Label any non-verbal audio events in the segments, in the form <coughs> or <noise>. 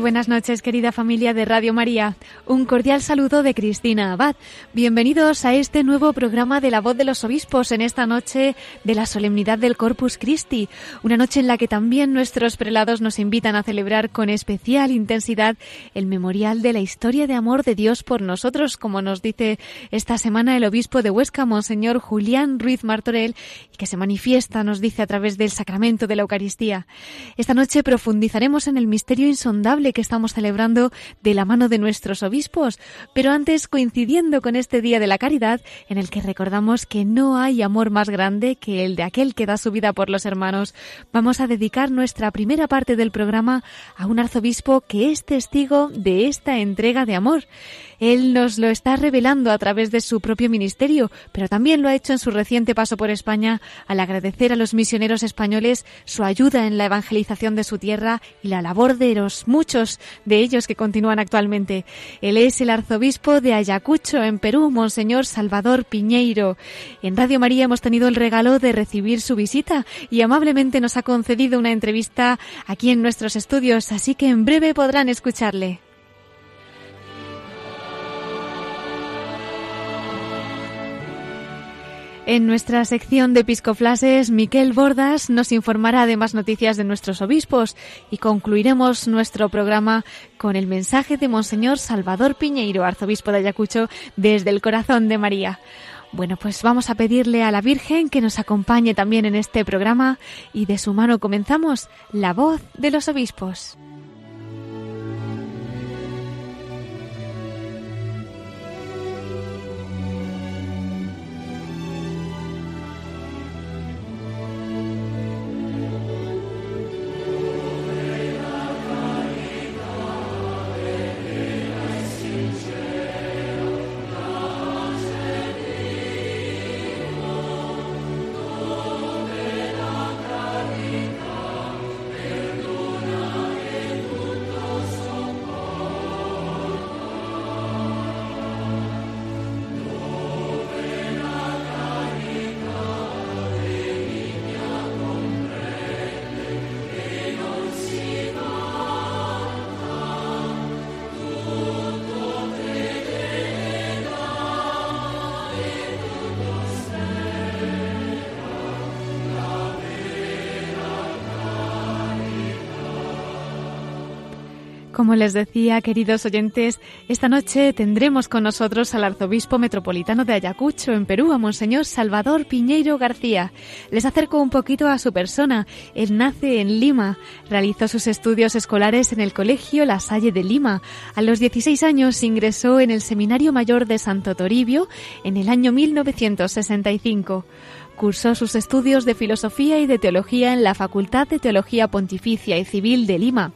Buenas noches, querida familia de Radio María. Un cordial saludo de Cristina Abad. Bienvenidos a este nuevo programa de La Voz de los Obispos en esta noche de la solemnidad del Corpus Christi, una noche en la que también nuestros prelados nos invitan a celebrar con especial intensidad el memorial de la historia de amor de Dios por nosotros, como nos dice esta semana el obispo de Huesca, Monseñor Julián Ruiz Martorell, y que se manifiesta, nos dice, a través del sacramento de la Eucaristía. Esta noche profundizaremos en el misterio insondable que estamos celebrando de la mano de nuestros obispos pero antes coincidiendo con este Día de la Caridad, en el que recordamos que no hay amor más grande que el de aquel que da su vida por los hermanos, vamos a dedicar nuestra primera parte del programa a un arzobispo que es testigo de esta entrega de amor. Él nos lo está revelando a través de su propio ministerio, pero también lo ha hecho en su reciente paso por España al agradecer a los misioneros españoles su ayuda en la evangelización de su tierra y la labor de los muchos de ellos que continúan actualmente. Él es el arzobispo de Ayacucho, en Perú, Monseñor Salvador Piñeiro. En Radio María hemos tenido el regalo de recibir su visita y amablemente nos ha concedido una entrevista aquí en nuestros estudios, así que en breve podrán escucharle. En nuestra sección de Episcoflases, Miquel Bordas nos informará de más noticias de nuestros obispos y concluiremos nuestro programa con el mensaje de Monseñor Salvador Piñeiro, arzobispo de Ayacucho, desde el corazón de María. Bueno, pues vamos a pedirle a la Virgen que nos acompañe también en este programa y de su mano comenzamos La voz de los obispos. Como les decía, queridos oyentes, esta noche tendremos con nosotros al arzobispo metropolitano de Ayacucho, en Perú, a Monseñor Salvador Piñeiro García. Les acerco un poquito a su persona. Él nace en Lima, realizó sus estudios escolares en el Colegio La Salle de Lima. A los 16 años ingresó en el Seminario Mayor de Santo Toribio en el año 1965. Cursó sus estudios de filosofía y de teología en la Facultad de Teología Pontificia y Civil de Lima.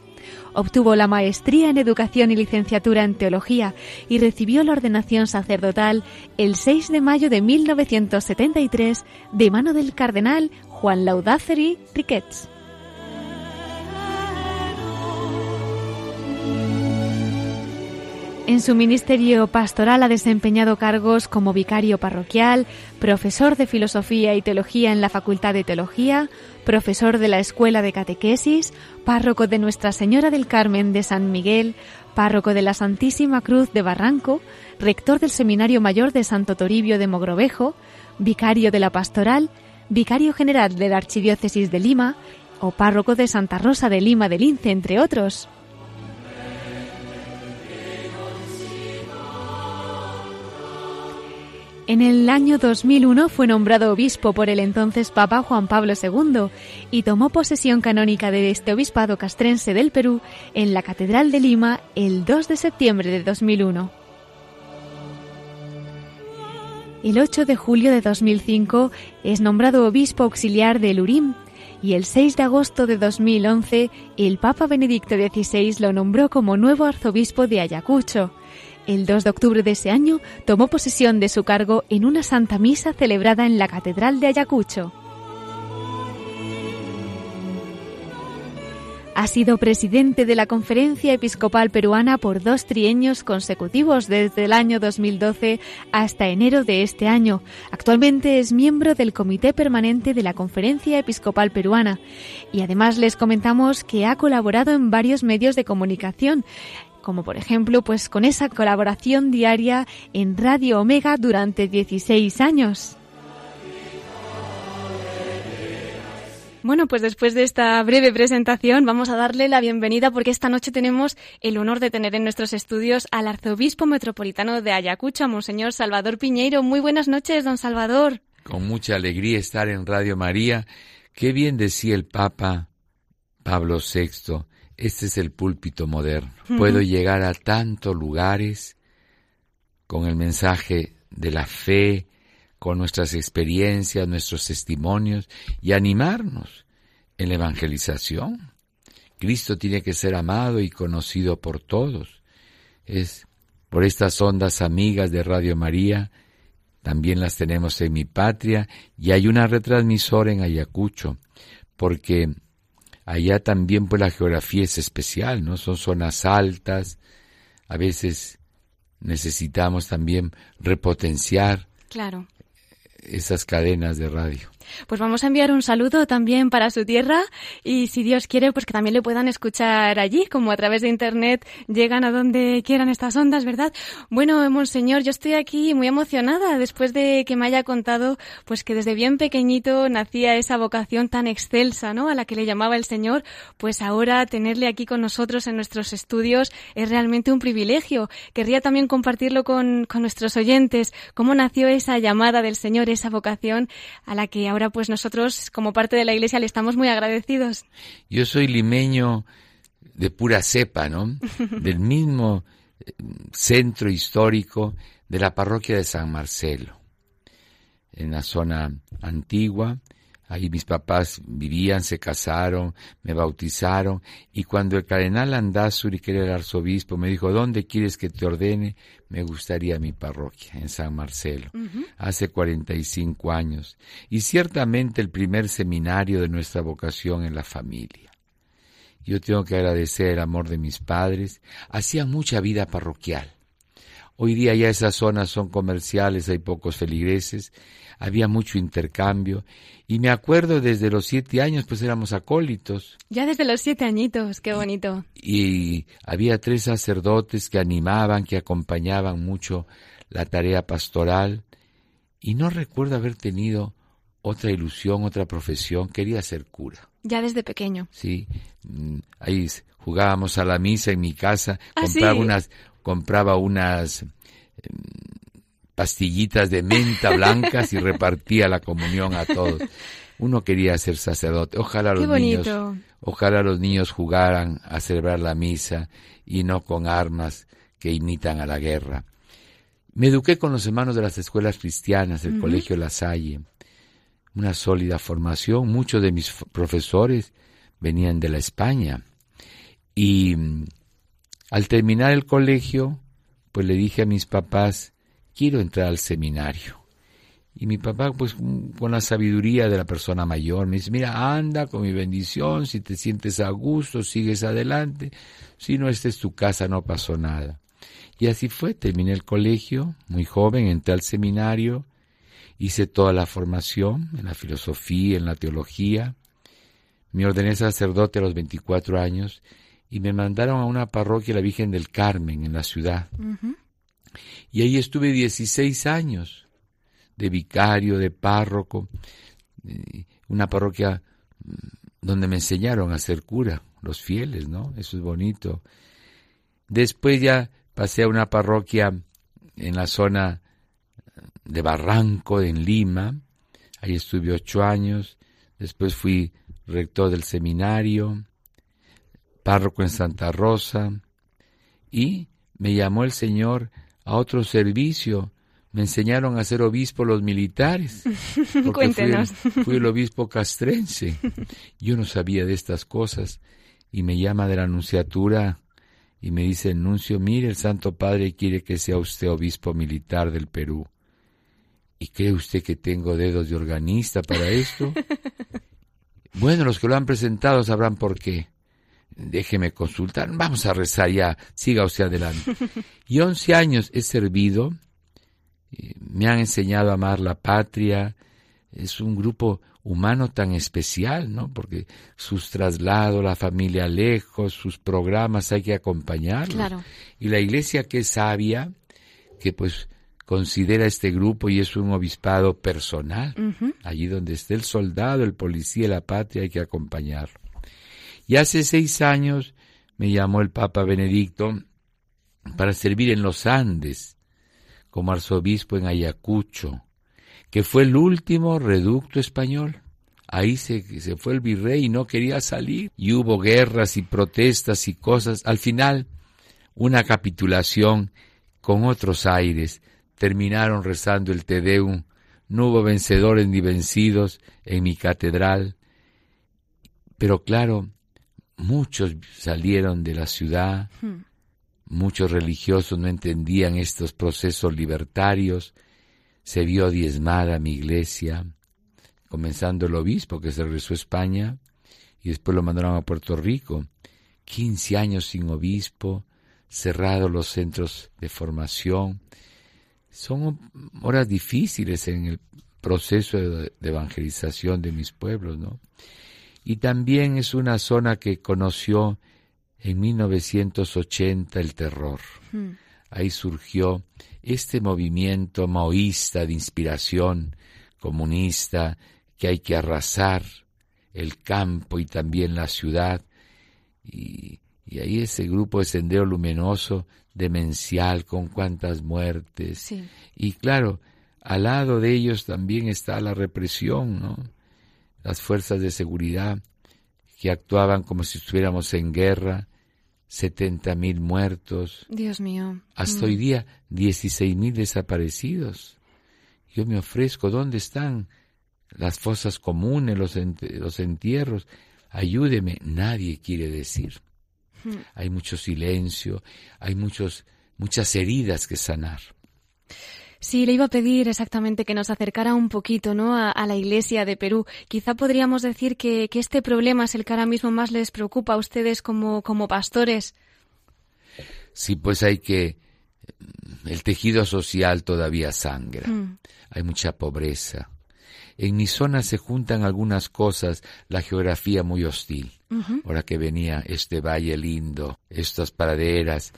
Obtuvo la maestría en educación y licenciatura en teología y recibió la ordenación sacerdotal el 6 de mayo de 1973 de mano del cardenal Juan Laudazeri Riquets. En su ministerio pastoral ha desempeñado cargos como vicario parroquial, profesor de filosofía y teología en la Facultad de Teología, profesor de la Escuela de Catequesis, párroco de Nuestra Señora del Carmen de San Miguel, párroco de la Santísima Cruz de Barranco, rector del Seminario Mayor de Santo Toribio de Mogrovejo, vicario de la Pastoral, vicario general de la Archidiócesis de Lima o párroco de Santa Rosa de Lima de Lince, entre otros. En el año 2001 fue nombrado obispo por el entonces Papa Juan Pablo II y tomó posesión canónica de este obispado castrense del Perú en la Catedral de Lima el 2 de septiembre de 2001. El 8 de julio de 2005 es nombrado obispo auxiliar de Lurín y el 6 de agosto de 2011 el Papa Benedicto XVI lo nombró como nuevo arzobispo de Ayacucho. El 2 de octubre de ese año tomó posesión de su cargo en una santa misa celebrada en la Catedral de Ayacucho. Ha sido presidente de la Conferencia Episcopal Peruana por dos trienios consecutivos desde el año 2012 hasta enero de este año. Actualmente es miembro del Comité Permanente de la Conferencia Episcopal Peruana y además les comentamos que ha colaborado en varios medios de comunicación como por ejemplo pues con esa colaboración diaria en Radio Omega durante 16 años. Bueno, pues después de esta breve presentación vamos a darle la bienvenida porque esta noche tenemos el honor de tener en nuestros estudios al arzobispo metropolitano de Ayacucho, Monseñor Salvador Piñeiro. Muy buenas noches, don Salvador. Con mucha alegría estar en Radio María. Qué bien decía el Papa Pablo VI, este es el púlpito moderno. Puedo llegar a tantos lugares con el mensaje de la fe, con nuestras experiencias, nuestros testimonios y animarnos en la evangelización. Cristo tiene que ser amado y conocido por todos. Es por estas ondas amigas de Radio María, también las tenemos en mi patria y hay una retransmisora en Ayacucho, porque allá también pues la geografía es especial, ¿no? Son zonas altas, a veces necesitamos también repotenciar claro esas cadenas de radio. Pues vamos a enviar un saludo también para su tierra y si Dios quiere, pues que también le puedan escuchar allí, como a través de internet llegan a donde quieran estas ondas, ¿verdad? Bueno, Monseñor, yo estoy aquí muy emocionada después de que me haya contado pues que desde bien pequeñito nacía esa vocación tan excelsa, ¿no? A la que le llamaba el Señor, pues ahora tenerle aquí con nosotros en nuestros estudios es realmente un privilegio. Querría también compartirlo con, con nuestros oyentes, cómo nació esa llamada del Señor, esa vocación a la que ahora pues nosotros como parte de la iglesia le estamos muy agradecidos. Yo soy limeño de pura cepa, ¿no? <laughs> Del mismo eh, centro histórico de la parroquia de San Marcelo, en la zona antigua, Ahí mis papás vivían, se casaron, me bautizaron y cuando el cardenal Andazuri, que era el arzobispo, me dijo, ¿dónde quieres que te ordene? Me gustaría mi parroquia, en San Marcelo, hace 45 años. Y ciertamente el primer seminario de nuestra vocación en la familia. Yo tengo que agradecer el amor de mis padres. Hacían mucha vida parroquial. Hoy día ya esas zonas son comerciales, hay pocos feligreses, había mucho intercambio y me acuerdo desde los siete años, pues éramos acólitos. Ya desde los siete añitos, qué bonito. Y, había tres sacerdotes que animaban, que acompañaban mucho la tarea pastoral. Y no recuerdo haber tenido otra ilusión, otra profesión. Quería ser cura. Ya desde pequeño. Sí. Mm, ahí jugábamos a la misa en mi casa. ¿Ah, compraba unas, compraba unas pastillitas de menta blancas y repartía la comunión a todos. Uno quería ser sacerdote. Ojalá los niños, ojalá los niños jugaran a celebrar la misa y no con armas que imitan a la guerra. Me eduqué con los hermanos de las escuelas cristianas, el Colegio La Salle. Una sólida formación. Muchos de mis profesores venían de la España. Y mm, al terminar el colegio, pues le dije a mis papás, quiero entrar al seminario. Y mi papá, pues con la sabiduría de la persona mayor, me dice, mira, anda con mi bendición, si te sientes a gusto, sigues adelante, si no, esta es tu casa, no pasó nada. Y así fue, terminé el colegio, muy joven, entré al seminario, hice toda la formación en la filosofía, en la teología, me ordené sacerdote a los 24 años y me mandaron a una parroquia, la Virgen del Carmen, en la ciudad. Y ahí estuve 16 años de vicario, de párroco, una parroquia mm, donde me enseñaron a ser cura, los fieles, ¿no? Eso es bonito. Después ya pasé a una parroquia en la zona de Barranco, en Lima. Ahí estuve ocho años. Después fui rector del seminario, párroco en Santa Rosa. Y me llamó el Señor a otro servicio me enseñaron a ser obispo los militares. <laughs> Cuéntenos. Fui el, obispo castrense. Yo no sabía de estas cosas y me llama de la anunciatura y me dice el nuncio, mire, el Santo Padre quiere que sea usted obispo militar del Perú. ¿Y cree usted que tengo dedos de organista para esto? <laughs> bueno, los que lo han presentado sabrán por qué. Déjeme consultar. Vamos a rezar ya. Siga usted adelante. <laughs> Y once años he servido me han enseñado a amar la patria. Es un grupo humano tan especial, ¿no? Porque sus traslados, la familia lejos, sus programas hay que acompañarlos. Claro. Y la iglesia que es sabia, que pues considera este grupo y es un obispado personal. Allí donde esté el soldado, el policía, la patria, hay que acompañarlo. Y hace seis años me llamó el Papa Benedicto para servir en los Andes como arzobispo en Ayacucho, que fue el último reducto español. Ahí se, se fue el virrey y no quería salir. Y hubo guerras y protestas y cosas. Al final, una capitulación con otros aires. Terminaron rezando el Te Deum. No hubo vencedores ni vencidos en mi catedral. Pero claro, muchos salieron de la ciudad. Hmm. Muchos religiosos no entendían estos procesos libertarios. Se vio diezmada mi iglesia, comenzando el obispo que se regresó a España y después lo mandaron a Puerto Rico. Quince años sin obispo, cerrados los centros de formación. Son horas difíciles en el proceso de evangelización de mis pueblos, ¿no? Y también es una zona que conoció en 1980 el terror. Hmm. Ahí surgió este movimiento maoísta de inspiración comunista que hay que arrasar el campo y también la ciudad. Y, ahí ese grupo de Sendero Luminoso, demencial, con cuantas muertes. Y claro, al lado de ellos también está la represión, ¿no? Las fuerzas de seguridad que actuaban como si estuviéramos en guerra, setenta mil muertos. Dios mío. Hasta mm. hoy día, dieciséis mil desaparecidos. Yo me ofrezco, ¿dónde están las fosas comunes, los, los entierros? Ayúdeme. Nadie quiere decir. Mm. Hay mucho silencio, hay muchos, muchas heridas que sanar. Sí, le iba a pedir exactamente que nos acercara un poquito ¿no? a, la Iglesia de Perú. Quizá podríamos decir que, este problema es el que ahora mismo más les preocupa a ustedes como, como pastores. Sí, pues hay que... El tejido social todavía sangra. Mm. Hay mucha pobreza. En mi zona se juntan algunas cosas, la geografía muy hostil. Ahora que venía este valle lindo, estas praderas.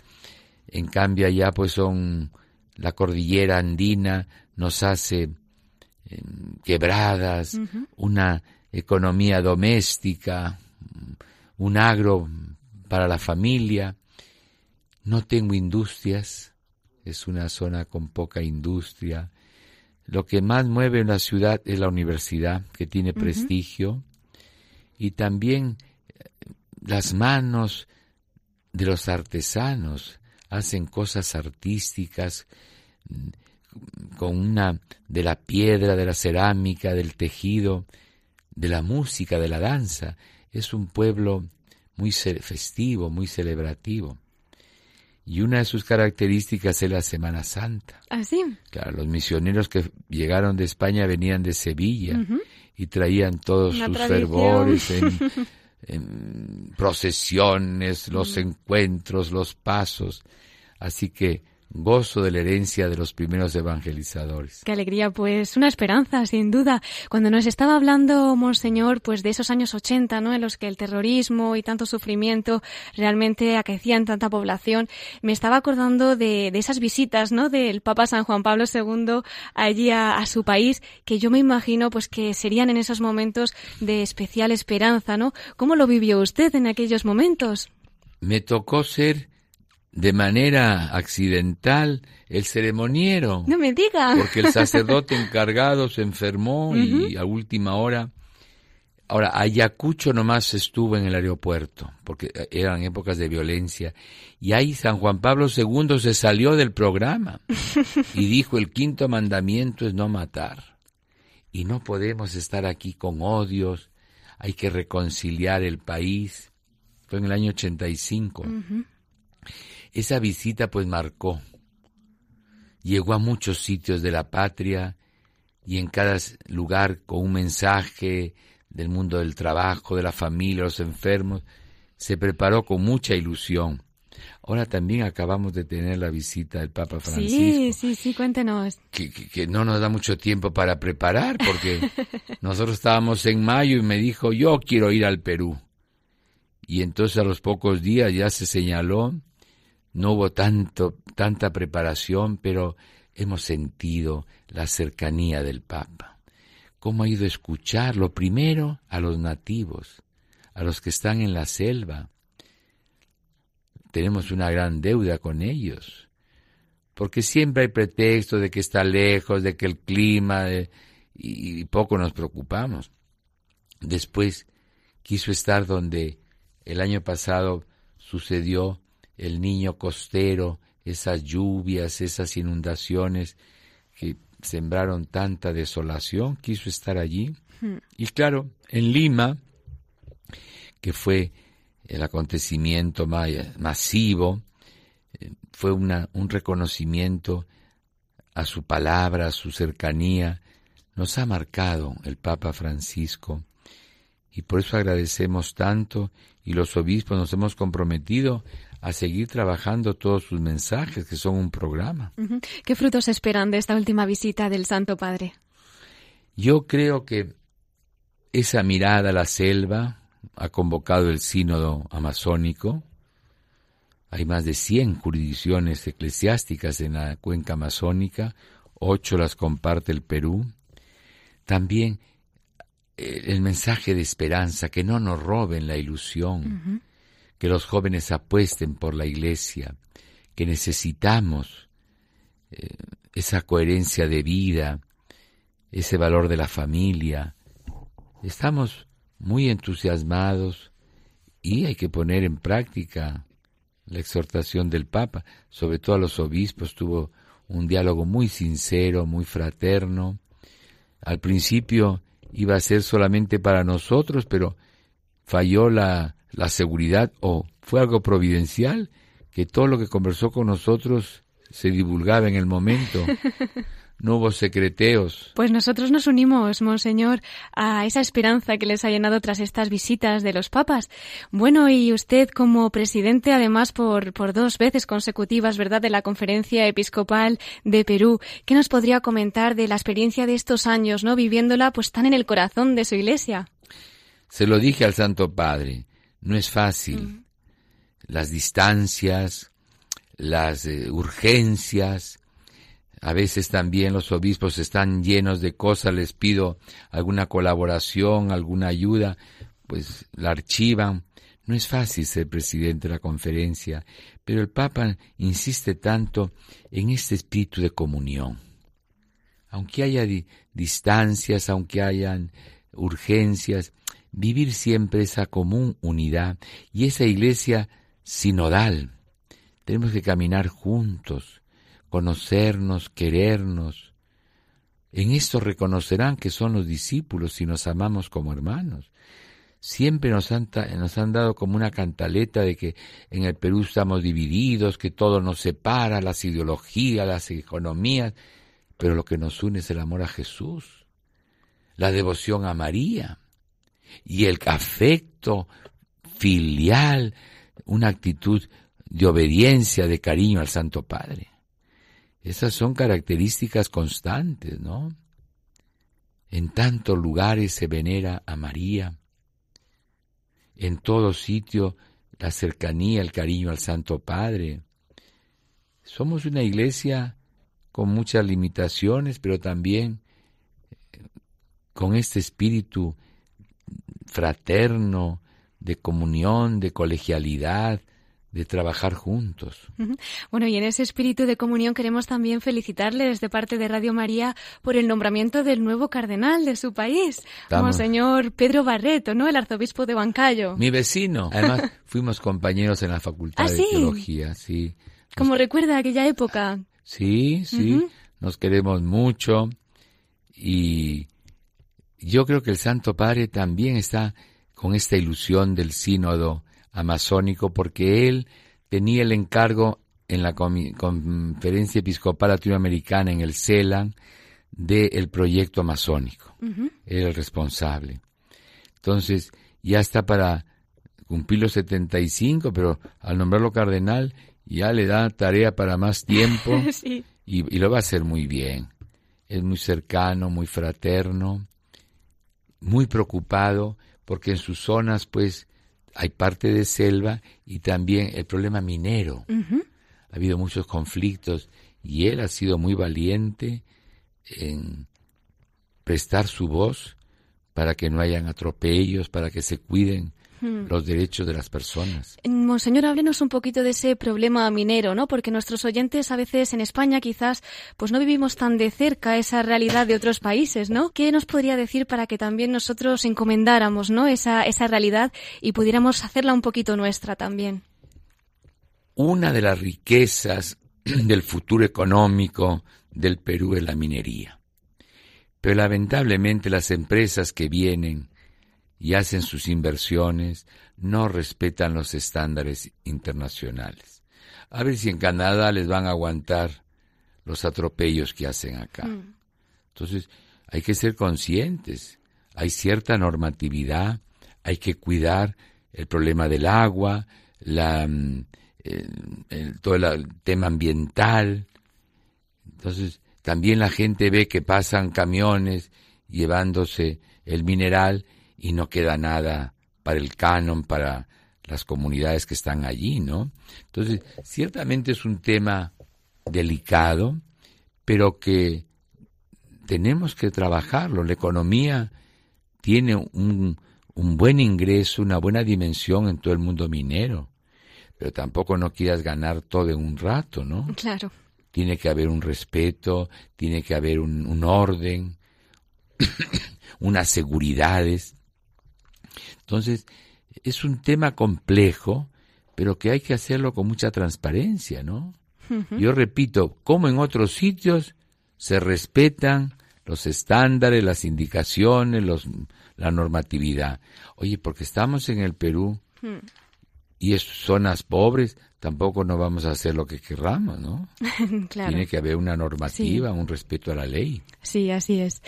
En cambio allá pues son la cordillera andina nos hace em, quebradas, una economía doméstica, un agro para la familia. No tengo industrias, es una zona con poca industria. Lo que más mueve en la ciudad es la universidad, que tiene prestigio, y también eh, las manos de los artesanos hacen cosas artísticas mm, con una de la piedra, de la cerámica, del tejido, de la música, de la danza. Es un pueblo muy festivo, muy celebrativo. Y una de sus características es la Semana Santa. ¿Ah, sí? Claro, los misioneros que llegaron de España venían de Sevilla y traían todos sus fervores en <laughs> procesiones, los encuentros, los pasos. Así que gozo de la herencia de los primeros evangelizadores. Qué alegría, pues una esperanza, sin duda. Cuando nos estaba hablando, Monseñor, pues de esos años 80, ¿no? En los que el terrorismo y tanto sufrimiento realmente aquecían tanta población, me estaba acordando de, esas visitas, ¿no? Del Papa San Juan Pablo II allí a, a, su país, que yo me imagino, pues que serían en esos momentos de especial esperanza, ¿no? ¿Cómo lo vivió usted en aquellos momentos? Me tocó ser de manera accidental el ceremoniero. No me diga. Porque el sacerdote <laughs> encargado se enfermó y a última hora Ahora, Ayacucho nomás estuvo en el aeropuerto, porque eran épocas de violencia, y ahí San Juan Pablo II se salió del programa <laughs> y dijo el quinto mandamiento es no matar. Y no podemos estar aquí con odios, hay que reconciliar el país. Fue en el año 85. Esa visita pues marcó. Llegó a muchos sitios de la patria y en cada lugar con un mensaje del mundo del trabajo, de la familia, los enfermos, se preparó con mucha ilusión. Ahora también acabamos de tener la visita del Papa Francisco. Sí, sí, sí, cuéntenos. Que, que, no nos da mucho tiempo para preparar, porque <laughs> nosotros estábamos en mayo y me dijo, yo quiero ir al Perú. Y entonces a los pocos días ya se señaló, no hubo tanto, tanta preparación, pero hemos sentido la cercanía del Papa cómo ha ido a escuchar lo primero a los nativos, a los que están en la selva. Tenemos una gran deuda con ellos, porque siempre hay pretexto de que está lejos, de que el clima, y poco nos preocupamos. Después quiso estar donde el año pasado sucedió el niño costero, esas lluvias, esas inundaciones que sembraron tanta desolación, quiso estar allí. Y claro, en Lima, que fue el acontecimiento masivo, eh, fue una, un reconocimiento a su palabra, a su cercanía, nos ha marcado el Papa Francisco y por eso agradecemos tanto y los obispos nos hemos comprometido a seguir trabajando todos sus mensajes, que son un programa. ¿Qué frutos esperan de esta última visita del Santo Padre? Yo creo que esa mirada a la selva ha convocado el sínodo amazónico. Hay más de 100 jurisdicciones eclesiásticas en la cuenca amazónica, ocho las comparte el Perú. También eh, el mensaje de esperanza, que no nos roben la ilusión, que los jóvenes apuesten por la iglesia, que necesitamos eh, esa coherencia de vida, ese valor de la familia. Estamos muy entusiasmados y hay que poner en práctica la exhortación del Papa, sobre todo a los obispos, tuvo un diálogo muy sincero, muy fraterno. Al principio iba a ser solamente para nosotros, pero falló la la seguridad o fue algo providencial que todo lo que conversó con nosotros se divulgaba en el momento. <laughs> No hubo secreteos. Pues nosotros nos unimos, Monseñor, a esa esperanza que les ha llenado tras estas visitas de los papas. Bueno, y usted como presidente, además, por, por dos veces consecutivas, ¿verdad?, de la Conferencia Episcopal de Perú, ¿qué nos podría comentar de la experiencia de estos años, ¿no?, viviéndola pues tan en el corazón de su iglesia? Se lo dije al Santo Padre. No es fácil. Las distancias, las eh, urgencias, a veces también los obispos están llenos de cosas, les pido alguna colaboración, alguna ayuda, pues la archivan. No es fácil ser presidente de la conferencia, pero el Papa insiste tanto en este espíritu de comunión. Aunque haya distancias, aunque hayan urgencias, vivir siempre esa común unidad y esa iglesia sinodal. Tenemos que caminar juntos, conocernos, querernos. En esto reconocerán que son los discípulos si nos amamos como hermanos. Siempre nos han, nos han dado como una cantaleta de que en el Perú estamos divididos, que todo nos separa, las ideologías, las economías, pero lo que nos une es el amor a Jesús, la devoción a María y el afecto filial, una actitud de obediencia, de cariño al Santo Padre. Esas son características constantes, ¿no? En tantos lugares se venera a María, en todo sitio la cercanía, el cariño al Santo Padre. Somos una iglesia con muchas limitaciones, pero también eh, con este espíritu fraterno, de comunión, de colegialidad, de trabajar juntos. Bueno, y en ese espíritu de comunión queremos también felicitarles de parte de Radio María por el nombramiento del nuevo cardenal de su país, Monseñor Pedro Barreto, ¿no? El arzobispo de Bancayo. Mi vecino. Además, <laughs> fuimos compañeros en la Facultad ¿Ah, de Teología, sí. ¿Cómo recuerda aquella época? Sí, sí, nos queremos mucho y yo creo que el Santo Padre también está con esta ilusión del sínodo amazónico porque él tenía el encargo en la Conferencia Episcopal Latinoamericana en el CELAN del proyecto amazónico. Era el responsable. Entonces, ya está para cumplir los 75, pero al nombrarlo cardenal ya le da tarea para más tiempo <laughs> y, y, lo va a hacer muy bien. Es muy cercano, muy fraterno, muy preocupado, porque en sus zonas, pues, hay parte de selva y también el problema minero. Ha habido muchos conflictos y él ha sido muy valiente en prestar su voz para que no hayan atropellos, para que se cuiden Hmm. los derechos de las personas. Monseñor, háblenos un poquito de ese problema minero, ¿no? Porque nuestros oyentes a veces en España quizás pues no vivimos tan de cerca esa realidad de otros países, ¿no? ¿Qué nos podría decir para que también nosotros encomendáramos, ¿no? Esa, esa realidad y pudiéramos hacerla un poquito nuestra también. Una de las riquezas <clears throat> del futuro económico del Perú es la minería. Pero lamentablemente las empresas que vienen y hacen sus inversiones, no respetan los estándares internacionales. A ver si en Canadá les van a aguantar los atropellos que hacen acá. Mm. Entonces, hay que ser conscientes. Hay cierta normatividad, hay que cuidar el problema del agua, la, mm, todo el tema ambiental. Entonces, también la gente ve que pasan camiones llevándose el mineral y no queda nada para el canon, para las comunidades que están allí, ¿no? Entonces, ciertamente es un tema delicado, pero que tenemos que trabajarlo. La economía tiene un, un buen ingreso, una buena dimensión en todo el mundo minero, pero tampoco no quieras ganar todo en un rato, ¿no? Claro. Tiene que haber un respeto, tiene que haber un, un orden, <coughs> unas seguridades. Entonces, es un tema complejo, pero que hay que hacerlo con mucha transparencia, ¿no? Yo repito, como en otros sitios se respetan los estándares, las indicaciones, los, la normatividad. Oye, porque estamos en el Perú hmm. y es zonas pobres, tampoco no vamos a hacer lo que querramos, ¿no? <laughs> Tiene que haber una normativa, un respeto a la ley. Sí, así es.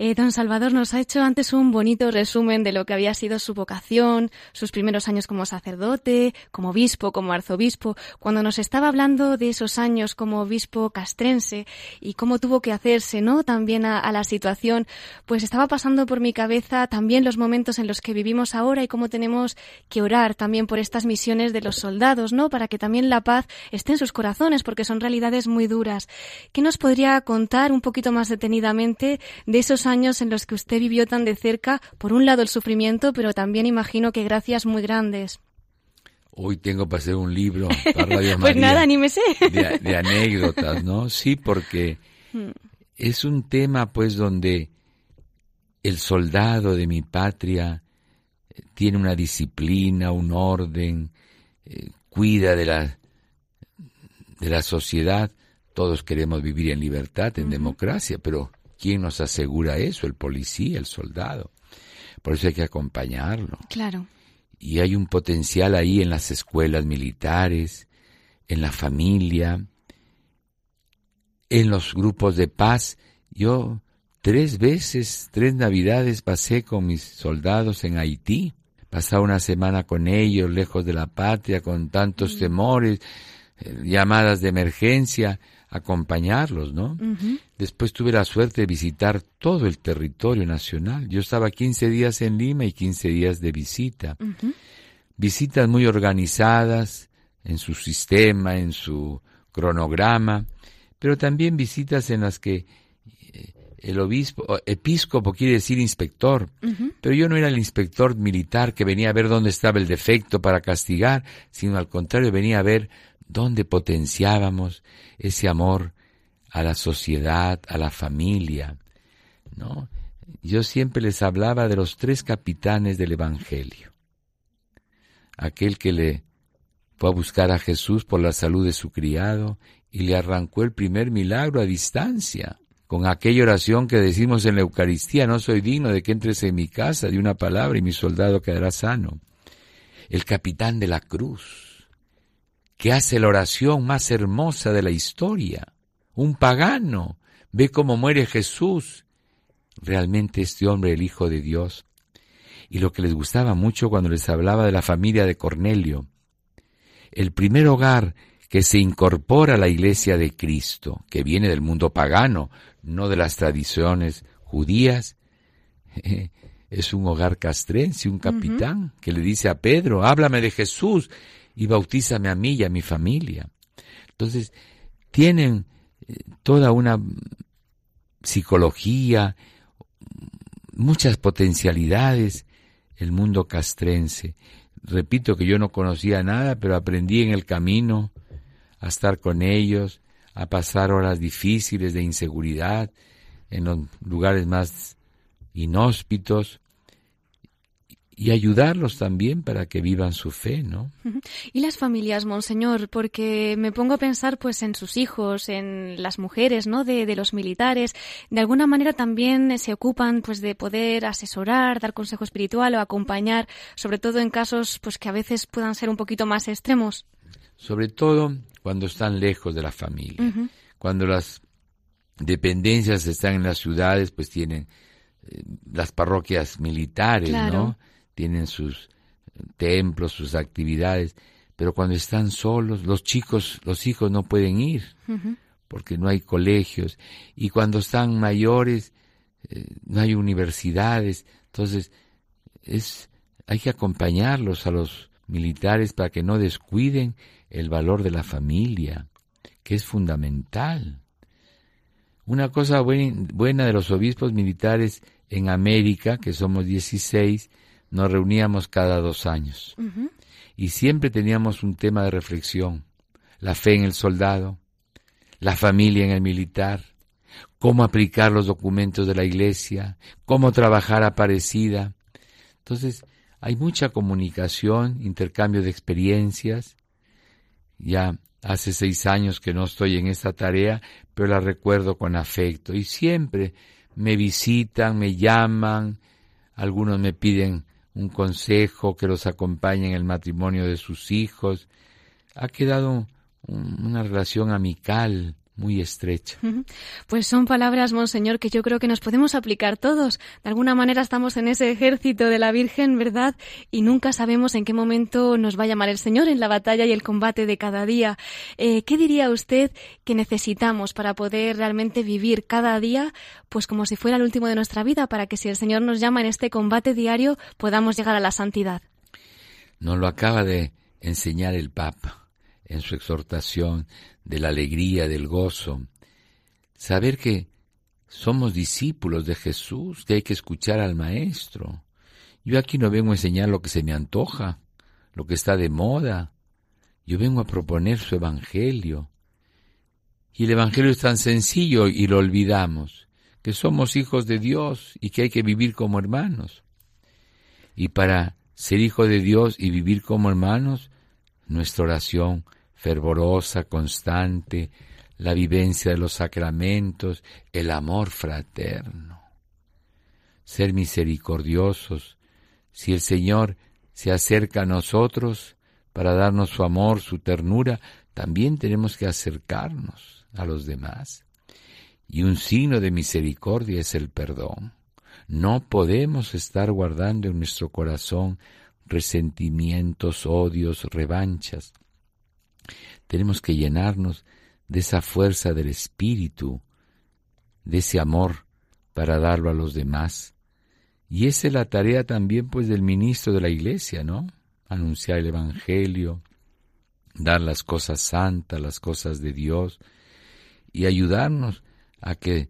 Eh, don Salvador nos ha hecho antes un bonito resumen de lo que había sido su vocación, sus primeros años como sacerdote, como obispo, como arzobispo. Cuando nos estaba hablando de esos años como obispo castrense y cómo tuvo que hacerse, ¿no? También a, a la situación, pues estaba pasando por mi cabeza también los momentos en los que vivimos ahora y cómo tenemos que orar también por estas misiones de los soldados, ¿no? Para que también la paz esté en sus corazones, porque son realidades muy duras. ¿Qué nos podría contar un poquito más detenidamente de esos años en los que usted vivió tan de cerca, por un lado el sufrimiento, pero también imagino que gracias muy grandes. Hoy tengo para hacer un libro para <laughs> Radio Pues nada, me sé. De, anécdotas, ¿no? Sí, porque hmm. es un tema, pues, donde el soldado de mi patria eh, tiene una disciplina, un orden, eh, cuida de la, de la sociedad, todos queremos vivir en libertad, en democracia, pero ¿quién nos asegura eso? El policía, el soldado. Por eso hay que acompañarlo. Claro. Y hay un potencial ahí en las escuelas militares, en la familia, en los grupos de paz. Yo tres veces, tres navidades pasé con mis soldados en Haití. Pasaba una semana con ellos, lejos de la patria, con tantos temores, eh, llamadas de emergencia acompañarlos, ¿no? Después tuve la suerte de visitar todo el territorio nacional. Yo estaba 15 días en Lima y 15 días de visita. Visitas muy organizadas en su sistema, en su cronograma, pero también visitas en las que el obispo, episcopo quiere decir inspector, pero yo no era el inspector militar que venía a ver dónde estaba el defecto para castigar, sino al contrario venía a ver dónde potenciábamos ese amor a la sociedad, a la familia, ¿no? Yo siempre les hablaba de los tres capitanes del Evangelio. Aquel que le fue a buscar a Jesús por la salud de su criado y le arrancó el primer milagro a distancia con aquella oración que decimos en la Eucaristía, no soy digno de que entres en mi casa de una palabra y mi soldado quedará sano. El capitán de la cruz, que hace la oración más hermosa de la historia, un pagano, ve cómo muere Jesús. Realmente este hombre, el Hijo de Dios. Y lo que les gustaba mucho cuando les hablaba de la familia de Cornelio, el primer hogar que se incorpora a la iglesia de Cristo, que viene del mundo pagano, no de las tradiciones judías. <laughs> Es un hogar castrense, un capitán que le dice a Pedro, háblame de Jesús y bautízame a mí y a mi familia. Entonces, tienen eh, toda una psicología, muchas potencialidades, el mundo castrense. Repito que yo no conocía nada, pero aprendí en el camino a estar con ellos, a pasar horas difíciles de inseguridad en los lugares más inhóspitos y ayudarlos también para que vivan su fe, ¿no? Y las familias, monseñor, porque me pongo a pensar pues en sus hijos, en las mujeres, ¿no? De, de, los militares, de alguna manera también se ocupan pues de poder asesorar, dar consejo espiritual o acompañar, sobre todo en casos pues que a veces puedan ser un poquito más extremos. Sobre todo cuando están lejos de la familia. Cuando las dependencias están en las ciudades, pues tienen eh, las parroquias militares, ¿no? Tienen sus templos, sus actividades, pero cuando están solos, los chicos, los hijos no pueden ir, porque no hay colegios, y cuando están mayores, eh, no hay universidades, entonces es, hay que acompañarlos a los militares para que no descuiden el valor de la familia, que es fundamental. Una cosa buena de los obispos militares en América, que somos 16, nos reuníamos cada dos años. Y siempre teníamos un tema de reflexión. La fe en el soldado, la familia en el militar, cómo aplicar los documentos de la iglesia, cómo trabajar aparecida. Entonces, hay mucha comunicación, intercambio de experiencias, ya hace seis años que no estoy en esta tarea, pero la recuerdo con afecto y siempre me visitan, me llaman, algunos me piden un consejo que los acompañe en el matrimonio de sus hijos. Ha quedado una relación amical, muy estrecha. Pues son palabras, Monseñor, que yo creo que nos podemos aplicar todos. De alguna manera estamos en ese ejército de la Virgen, ¿verdad? Y nunca sabemos en qué momento nos va a llamar el Señor en la batalla y el combate de cada día. Eh, ¿Qué diría usted que necesitamos para poder realmente vivir cada día, pues como si fuera el último de nuestra vida, para que si el Señor nos llama en este combate diario, podamos llegar a la santidad? Nos lo acaba de enseñar el Papa en su exhortación de la alegría, del gozo. Saber que somos discípulos de Jesús, que hay que escuchar al Maestro. Yo aquí no vengo a enseñar lo que se me antoja, lo que está de moda. Yo vengo a proponer su Evangelio. Y el Evangelio es tan sencillo y lo olvidamos, que somos hijos de Dios y que hay que vivir como hermanos. Y para ser hijo de Dios y vivir como hermanos, nuestra oración fervorosa, constante, la vivencia de los sacramentos, el amor fraterno. Ser misericordiosos. Si el Señor se acerca a nosotros para darnos su amor, su ternura, también tenemos que acercarnos a los demás. Y un signo de misericordia es el perdón. No podemos estar guardando en nuestro corazón resentimientos, odios, revanchas. Tenemos que llenarnos de esa fuerza del Espíritu, de ese amor para darlo a los demás. Y esa es la tarea también pues del ministro de la Iglesia, ¿no? Anunciar el Evangelio, dar las cosas santas, las cosas de Dios, y ayudarnos a que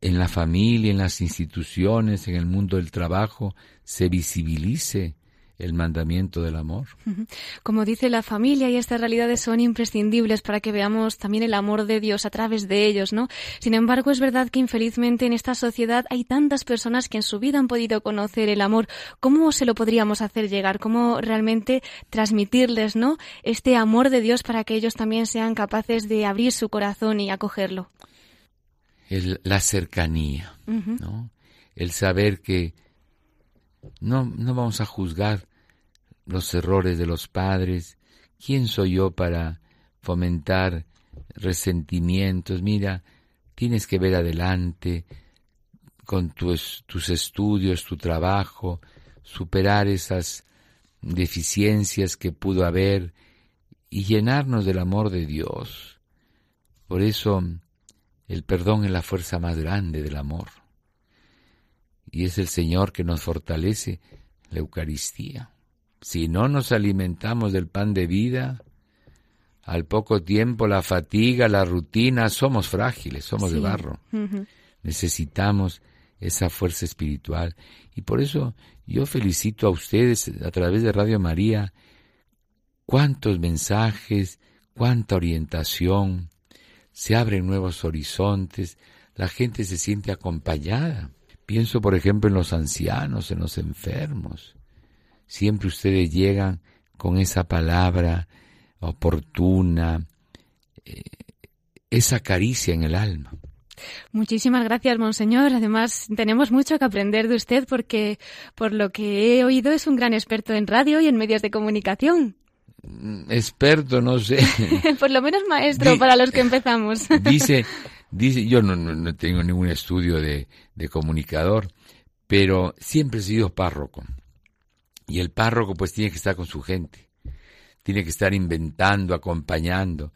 en la familia, en las instituciones, en el mundo del trabajo, se visibilice el mandamiento del amor. Como dice la familia y estas realidades son imprescindibles para que veamos también el amor de Dios a través de ellos, ¿no? Sin embargo, es verdad que infelizmente en esta sociedad hay tantas personas que en su vida han podido conocer el amor. ¿Cómo se lo podríamos hacer llegar? ¿Cómo realmente transmitirles, ¿no? Este amor de Dios para que ellos también sean capaces de abrir su corazón y acogerlo. la cercanía, ¿no? El saber que no, no vamos a juzgar los errores de los padres. ¿Quién soy yo para fomentar resentimientos? Mira, tienes que ver adelante con tus, tus estudios, tu trabajo, superar esas deficiencias que pudo haber y llenarnos del amor de Dios. Por eso el perdón es la fuerza más grande del amor y es el Señor que nos fortalece la Eucaristía. Si no nos alimentamos del pan de vida, al poco tiempo la fatiga, la rutina, somos frágiles, somos de barro. Necesitamos esa fuerza espiritual. Y por eso yo felicito a ustedes a través de Radio María cuántos mensajes, cuánta orientación, se abren nuevos horizontes, la gente se siente acompañada. Pienso, por ejemplo, en los ancianos, en los enfermos. Siempre ustedes llegan con esa palabra oportuna, eh, esa caricia en el alma. Muchísimas gracias, Monseñor. Además, tenemos mucho que aprender de usted porque, por lo que he oído, es un gran experto en radio y en medios de comunicación. Mm, experto, no sé. <laughs> por lo menos maestro para los que empezamos. <laughs> dice, Dice, yo no, tengo ningún estudio de, de comunicador, pero siempre he sido párroco. Y el párroco pues tiene que estar con su gente, tiene que estar inventando, acompañando.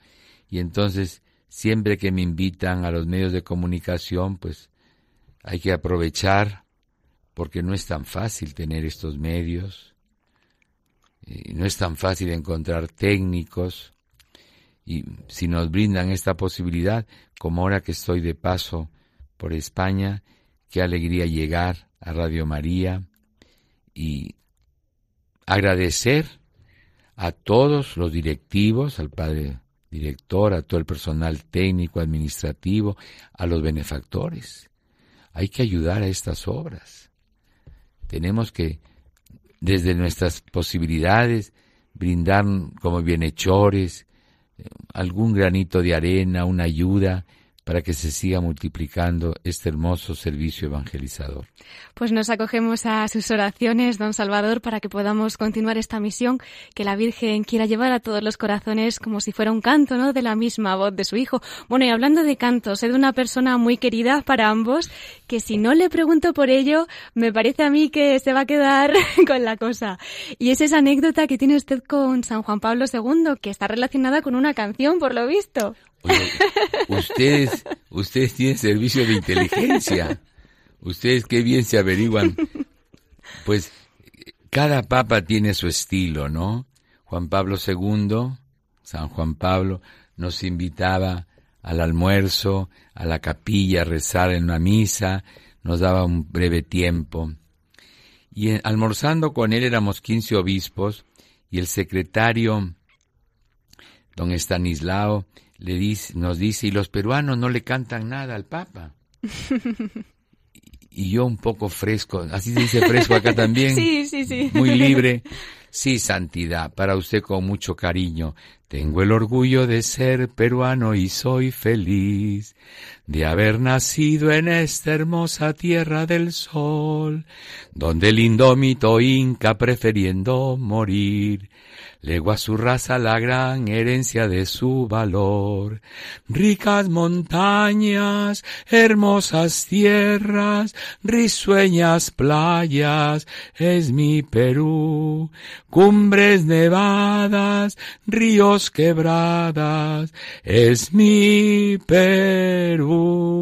Y entonces, siempre que me invitan a los medios de comunicación, pues hay que aprovechar, porque no es tan fácil tener estos medios, y no es tan fácil encontrar técnicos, y si nos brindan esta posibilidad, como ahora que estoy de paso por España, qué alegría llegar a Radio María y agradecer a todos los directivos, al padre director, a todo el personal técnico, administrativo, a los benefactores. Hay que ayudar a estas obras. Tenemos que, desde nuestras posibilidades, brindar como bienhechores, algún granito de arena, una ayuda para que se siga multiplicando este hermoso servicio evangelizador. Pues nos acogemos a sus oraciones, don Salvador, para que podamos continuar esta misión que la Virgen quiera llevar a todos los corazones como si fuera un canto, ¿no? De la misma voz de su hijo. Bueno, y hablando de cantos, sé de una persona muy querida para ambos, que si no le pregunto por ello, me parece a mí que se va a quedar <laughs> con la cosa. Y es esa anécdota que tiene usted con San Juan Pablo II, que está relacionada con una canción, por lo visto ustedes, ustedes tienen servicio de inteligencia. Ustedes qué bien se averiguan. Pues cada papa tiene su estilo, ¿no? Juan Pablo II, San Juan Pablo, nos invitaba al almuerzo, a la capilla, a rezar en una misa, nos daba un breve tiempo. Y almorzando con él éramos quince obispos y el secretario, don Estanislao, le dice, nos dice, y los peruanos no le cantan nada al Papa. <laughs> y yo un poco fresco, así se dice fresco acá también. <laughs> Sí, sí, sí. Muy libre. Sí, santidad, para usted con mucho cariño. Tengo el orgullo de ser peruano y soy feliz de haber nacido en esta hermosa tierra del sol, donde el indómito inca prefiriendo morir legó a su raza la gran herencia de su valor. Ricas montañas, hermosas tierras, risueñas playas, es mi Perú, cumbres nevadas, ríos quebradas, es mi Perú.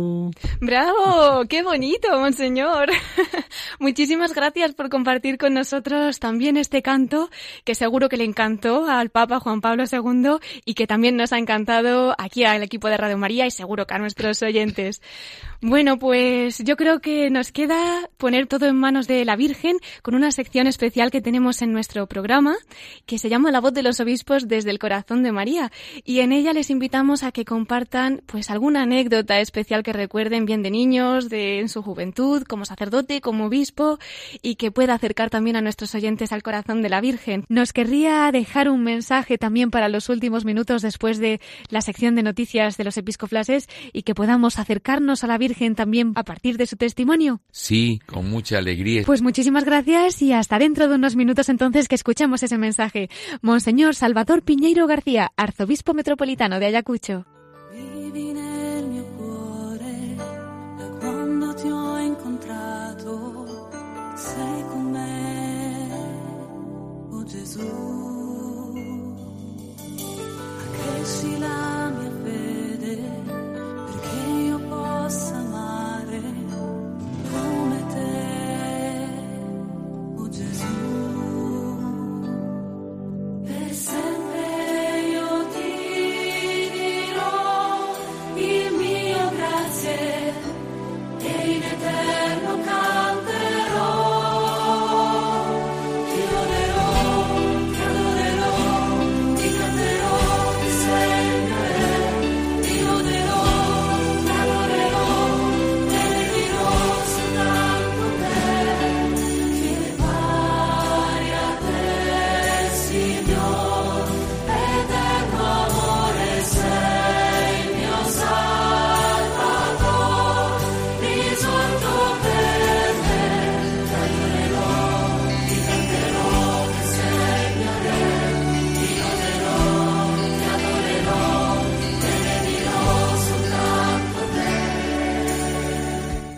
¡Bravo! ¡Qué bonito, monseñor! <laughs> Muchísimas gracias por compartir con nosotros también este canto, que seguro que le encantó al Papa Juan Pablo II y que también nos ha encantado aquí al equipo de Radio María y seguro que a nuestros oyentes. Bueno, pues yo creo que nos queda poner todo en manos de la Virgen con una sección especial que tenemos en nuestro programa que se llama La voz de los obispos desde el corazón de María y en ella les invitamos a que compartan pues alguna anécdota especial que recuerden bien de niños, de en su juventud, como sacerdote, como obispo y que pueda acercar también a nuestros oyentes al corazón de la Virgen. Nos querría dejar un mensaje también para los últimos minutos después de la sección de noticias de los episcoflases y que podamos acercarnos a la Virgen Virgen también a partir de su testimonio? Sí, con mucha alegría. Pues muchísimas gracias y hasta dentro de unos minutos entonces que escuchemos ese mensaje. Monseñor Salvador Piñeiro García, arzobispo metropolitano de Ayacucho.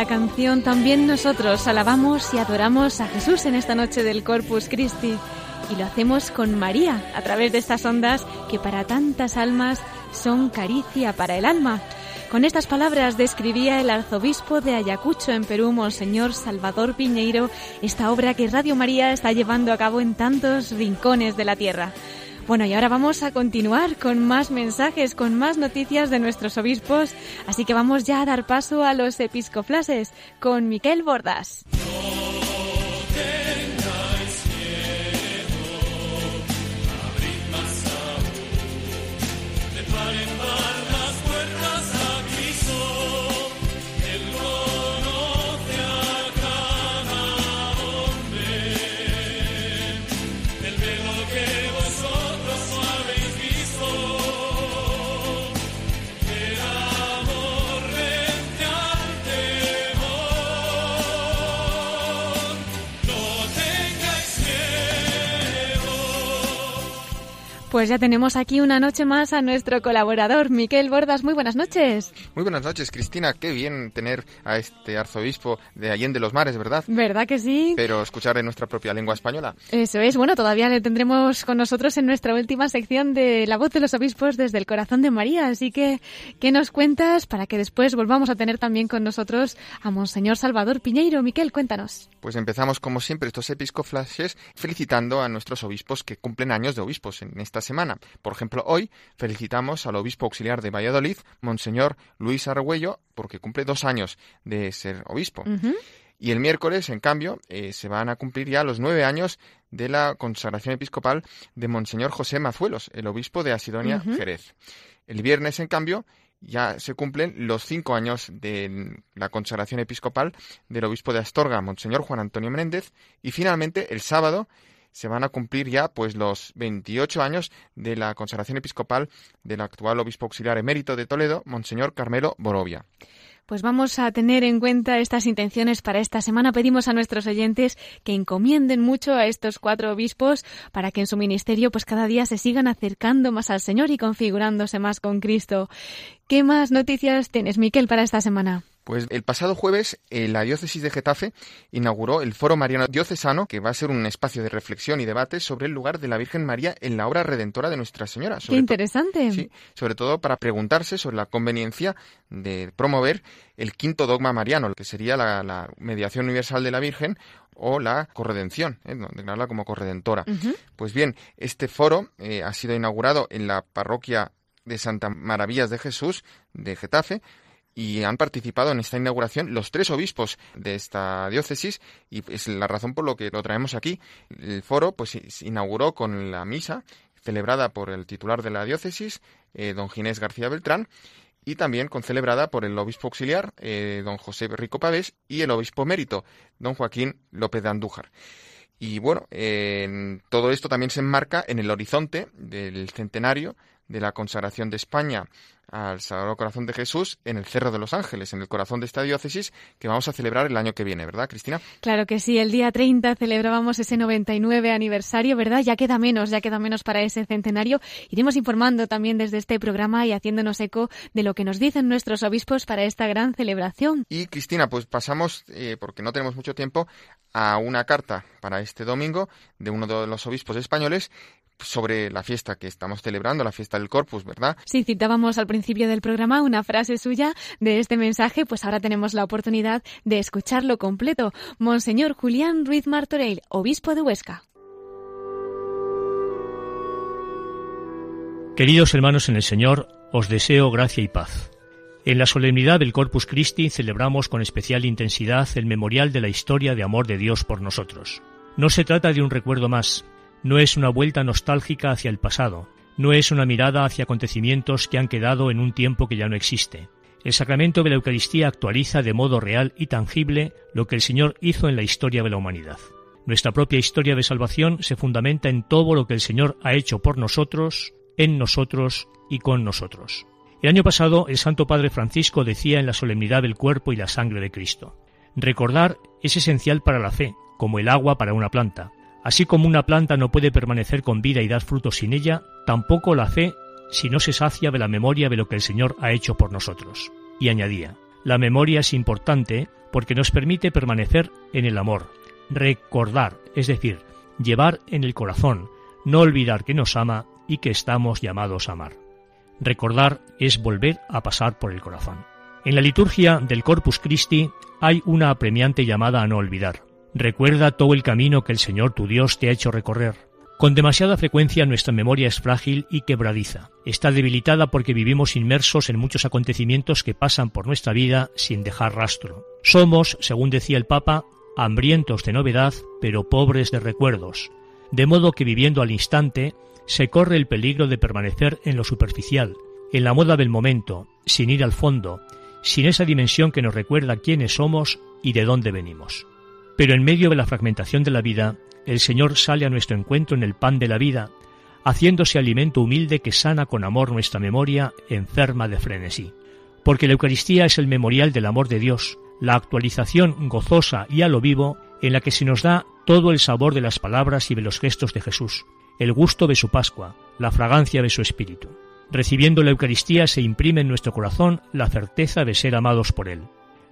Esta canción, también nosotros alabamos y adoramos a Jesús en esta noche del Corpus Christi. Y lo hacemos con María, a través de estas ondas que para tantas almas son caricia para el alma. Con estas palabras describía el arzobispo de Ayacucho en Perú, Monseñor Salvador Piñeiro, esta obra que Radio María está llevando a cabo en tantos rincones de la tierra. Bueno, y ahora vamos a continuar con más mensajes, con más noticias de nuestros obispos, así que vamos ya a dar paso a los episcoflases con Miquel Bordas. Pues ya tenemos aquí una noche más a nuestro colaborador, Miquel Bordas. Muy buenas noches. Muy buenas noches, Cristina. Qué bien tener a este arzobispo de Allende los Mares, ¿verdad? ¿Verdad que sí? Pero escuchar en nuestra propia lengua española. Eso es. Bueno, todavía le tendremos con nosotros en nuestra última sección de La voz de los obispos desde el corazón de María. Así que, ¿qué nos cuentas para que después volvamos a tener también con nosotros a Monseñor Salvador Piñeiro? Miquel, cuéntanos. Pues empezamos, como siempre, estos episcoflashes felicitando a nuestros obispos que cumplen años de obispos en esta semana. Por ejemplo, hoy felicitamos al obispo auxiliar de Valladolid, Monseñor Luis Argüello, porque cumple dos años de ser obispo. Y el miércoles, en cambio, eh, se van a cumplir ya los nueve años de la consagración episcopal de Monseñor José Mazuelos, el obispo de Asidonia, Jerez. El viernes, en cambio, ya se cumplen los cinco años de la consagración episcopal del obispo de Astorga, Monseñor Juan Antonio Menéndez, y finalmente el sábado se van a cumplir ya pues los 28 años de la consagración episcopal del actual obispo auxiliar emérito de Toledo, Monseñor Carmelo Borovia. Pues vamos a tener en cuenta estas intenciones para esta semana. Pedimos a nuestros oyentes que encomienden mucho a estos cuatro obispos para que en su ministerio pues cada día se sigan acercando más al Señor y configurándose más con Cristo. ¿Qué más noticias tienes, Miquel, para esta semana? Pues el pasado jueves eh, la diócesis de Getafe inauguró el Foro Mariano Diocesano, que va a ser un espacio de reflexión y debate sobre el lugar de la Virgen María en la obra redentora de Nuestra Señora. Qué interesante. Sí, sobre todo para preguntarse sobre la conveniencia de promover el quinto dogma mariano, que sería la, mediación universal de la Virgen o la corredención, ¿eh? declararla como corredentora. Pues bien, este foro eh, ha sido inaugurado en la parroquia de Santa Maravillas de Jesús de Getafe y han participado en esta inauguración los tres obispos de esta diócesis y es la razón por lo que lo traemos aquí. El foro pues se inauguró con la misa celebrada por el titular de la diócesis, eh, don Ginés García Beltrán, y también con celebrada por el obispo auxiliar, eh, don José Rico Pavés, y el obispo mérito, don Joaquín López de Andújar. Y bueno, todo esto también se enmarca en el horizonte del centenario de la consagración de España al Sagrado Corazón de Jesús en el Cerro de los Ángeles, en el corazón de esta diócesis que vamos a celebrar el año que viene, ¿verdad, Cristina? Claro que sí, el día 30 celebrábamos ese 99 aniversario, ¿verdad? Ya queda menos, ya queda menos para ese centenario. Iremos informando también desde este programa y haciéndonos eco de lo que nos dicen nuestros obispos para esta gran celebración. Y Cristina, pues pasamos, eh, porque no tenemos mucho tiempo, a una carta para este domingo de uno de los obispos españoles sobre la fiesta que estamos celebrando, la fiesta del Corpus, ¿verdad? Sí, citábamos al principio del programa una frase suya de este mensaje, pues ahora tenemos la oportunidad de escucharlo completo. Monseñor Julián Ruiz Martorell, obispo de Huesca. Queridos hermanos en el Señor, os deseo gracia y paz. En la solemnidad del Corpus Christi celebramos con especial intensidad el memorial de la historia de amor de Dios por nosotros. No se trata de un recuerdo más, no es una vuelta nostálgica hacia el pasado, no es una mirada hacia acontecimientos que han quedado en un tiempo que ya no existe. El sacramento de la Eucaristía actualiza de modo real y tangible lo que el Señor hizo en la historia de la humanidad. Nuestra propia historia de salvación se fundamenta en todo lo que el Señor ha hecho por nosotros, en nosotros y con nosotros. El año pasado el Santo Padre Francisco decía en la solemnidad del cuerpo y la sangre de Cristo, recordar es esencial para la fe, como el agua para una planta. Así como una planta no puede permanecer con vida y dar frutos sin ella, tampoco la fe si no se sacia de la memoria de lo que el Señor ha hecho por nosotros. Y añadía, la memoria es importante porque nos permite permanecer en el amor, recordar, es decir, llevar en el corazón, no olvidar que nos ama y que estamos llamados a amar. Recordar es volver a pasar por el corazón. En la liturgia del Corpus Christi hay una apremiante llamada a no olvidar. Recuerda todo el camino que el Señor tu Dios te ha hecho recorrer. Con demasiada frecuencia nuestra memoria es frágil y quebradiza. Está debilitada porque vivimos inmersos en muchos acontecimientos que pasan por nuestra vida sin dejar rastro. Somos, según decía el Papa, hambrientos de novedad, pero pobres de recuerdos. De modo que viviendo al instante, se corre el peligro de permanecer en lo superficial, en la moda del momento, sin ir al fondo, sin esa dimensión que nos recuerda quiénes somos y de dónde venimos. Pero en medio de la fragmentación de la vida, el Señor sale a nuestro encuentro en el pan de la vida, haciéndose alimento humilde que sana con amor nuestra memoria enferma de frenesí. Porque la Eucaristía es el memorial del amor de Dios, la actualización gozosa y a lo vivo en la que se nos da todo el sabor de las palabras y de los gestos de Jesús, el gusto de su Pascua, la fragancia de su Espíritu. Recibiendo la Eucaristía se imprime en nuestro corazón la certeza de ser amados por Él.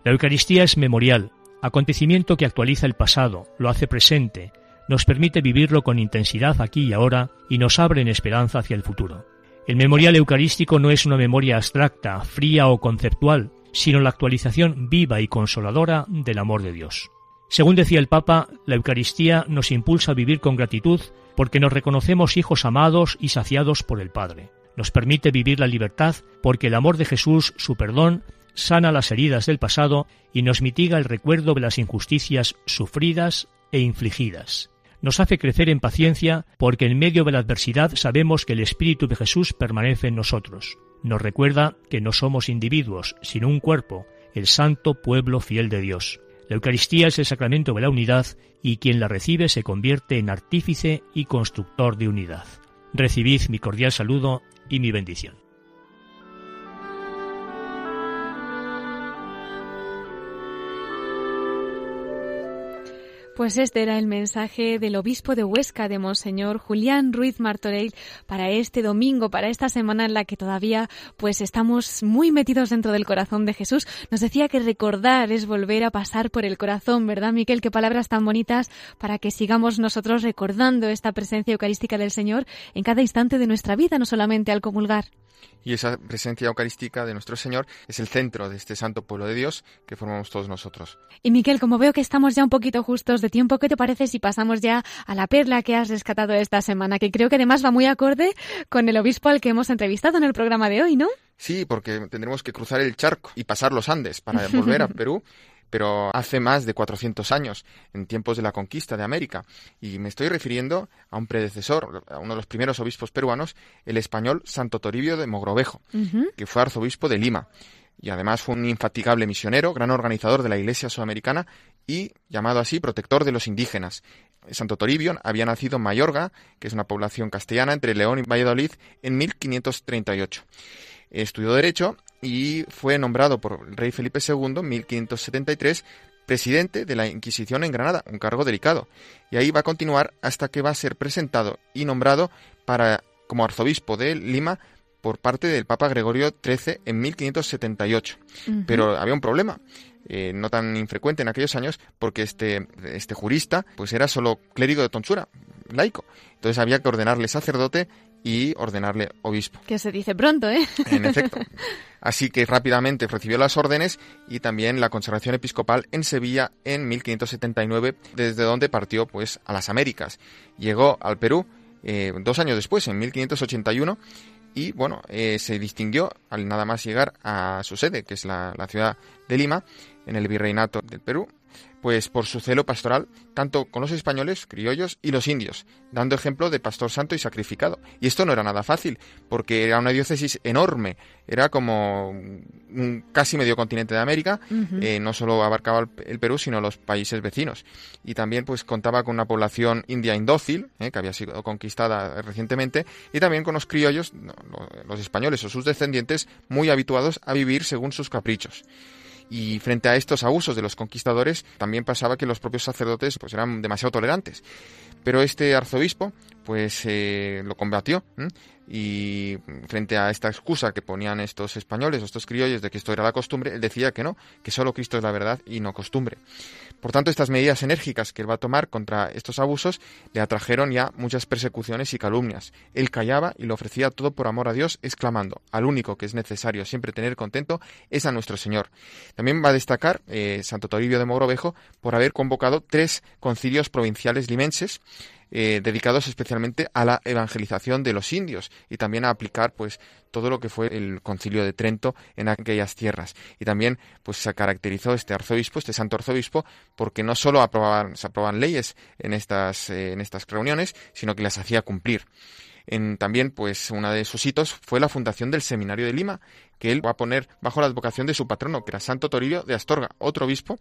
La Eucaristía es memorial, acontecimiento que actualiza el pasado, lo hace presente, nos permite vivirlo con intensidad aquí y ahora y nos abre en esperanza hacia el futuro. El memorial eucarístico no es una memoria abstracta, fría o conceptual, sino la actualización viva y consoladora del amor de Dios. Según decía el Papa, la Eucaristía nos impulsa a vivir con gratitud porque nos reconocemos hijos amados y saciados por el Padre. Nos permite vivir la libertad porque el amor de Jesús, su perdón, sana las heridas del pasado y nos mitiga el recuerdo de las injusticias sufridas e infligidas. Nos hace crecer en paciencia porque en medio de la adversidad sabemos que el Espíritu de Jesús permanece en nosotros. Nos recuerda que no somos individuos, sino un cuerpo, el santo pueblo fiel de Dios. La Eucaristía es el sacramento de la unidad y quien la recibe se convierte en artífice y constructor de unidad. Recibid mi cordial saludo y mi bendición. Pues este era el mensaje del obispo de Huesca, de Monseñor Julián Ruiz Martorell, para este domingo, para esta semana en la que todavía pues estamos muy metidos dentro del corazón de Jesús. Nos decía que recordar es volver a pasar por el corazón, ¿verdad, Miquel? Qué palabras tan bonitas para que sigamos nosotros recordando esta presencia eucarística del Señor en cada instante de nuestra vida, no solamente al comulgar. Y esa presencia eucarística de nuestro Señor es el centro de este santo pueblo de Dios que formamos todos nosotros. Y Miquel, como veo que estamos ya un poquito justos de tiempo, ¿qué te parece si pasamos ya a la perla que has rescatado esta semana? Que creo que además va muy acorde con el obispo al que hemos entrevistado en el programa de hoy, ¿no? Sí, porque tendremos que cruzar el charco y pasar los Andes para <laughs> volver a Perú pero hace más de 400 años, en tiempos de la conquista de América. Y me estoy refiriendo a un predecesor, a uno de los primeros obispos peruanos, el español Santo Toribio de Mogrovejo, que fue arzobispo de Lima. Y además fue un infatigable misionero, gran organizador de la Iglesia Sudamericana y, llamado así, protector de los indígenas. Santo Toribio había nacido en Mayorga, que es una población castellana entre León y Valladolid, en 1538. Estudió Derecho y fue nombrado por el rey Felipe II en 1573 presidente de la Inquisición en Granada, un cargo delicado. Y ahí va a continuar hasta que va a ser presentado y nombrado para como arzobispo de Lima por parte del Papa Gregorio XIII en 1578. Pero había un problema. Eh, no tan infrecuente en aquellos años, porque este, este jurista pues era solo clérigo de tonsura, laico. Entonces había que ordenarle sacerdote y ordenarle obispo. Que se dice pronto, ¿eh? En efecto. <laughs> Así que rápidamente recibió las órdenes y también la consagración episcopal en Sevilla en 1579, desde donde partió pues a las Américas. Llegó al Perú eh, dos años después, en 1581, y bueno, eh, se distinguió al nada más llegar a su sede, que es la, la ciudad de Lima, en el virreinato del Perú, pues por su celo pastoral tanto con los españoles, criollos y los indios, dando ejemplo de pastor santo y sacrificado. Y esto no era nada fácil, porque era una diócesis enorme, era como un casi medio continente de América, eh, no solo abarcaba el, Perú, sino los países vecinos. Y también pues contaba con una población india indócil, eh, que había sido conquistada recientemente, y también con los criollos, los españoles o sus descendientes, muy habituados a vivir según sus caprichos. Y frente a estos abusos de los conquistadores, también pasaba que los propios sacerdotes pues, eran demasiado tolerantes. Pero este arzobispo pues eh, lo combatió y frente a esta excusa que ponían estos españoles o estos criollos de que esto era la costumbre, él decía que no, que solo Cristo es la verdad y no costumbre. Por tanto, estas medidas enérgicas que él va a tomar contra estos abusos le atrajeron ya muchas persecuciones y calumnias. Él callaba y lo ofrecía todo por amor a Dios, exclamando, al único que es necesario siempre tener contento es a nuestro Señor. También va a destacar eh, Santo Toribio de Mogrovejo por haber convocado tres concilios provinciales limenses, eh, dedicados especialmente a la evangelización de los indios y también a aplicar pues todo lo que fue el concilio de Trento en aquellas tierras. Y también pues se caracterizó este arzobispo este santo arzobispo porque no solo aprobaban, se aprobaban leyes en estas eh, en estas reuniones sino que las hacía cumplir también, pues, uno de sus hitos fue la fundación del Seminario de Lima, que él va a poner bajo la advocación de su patrono, que era Santo Toribio de Astorga, otro obispo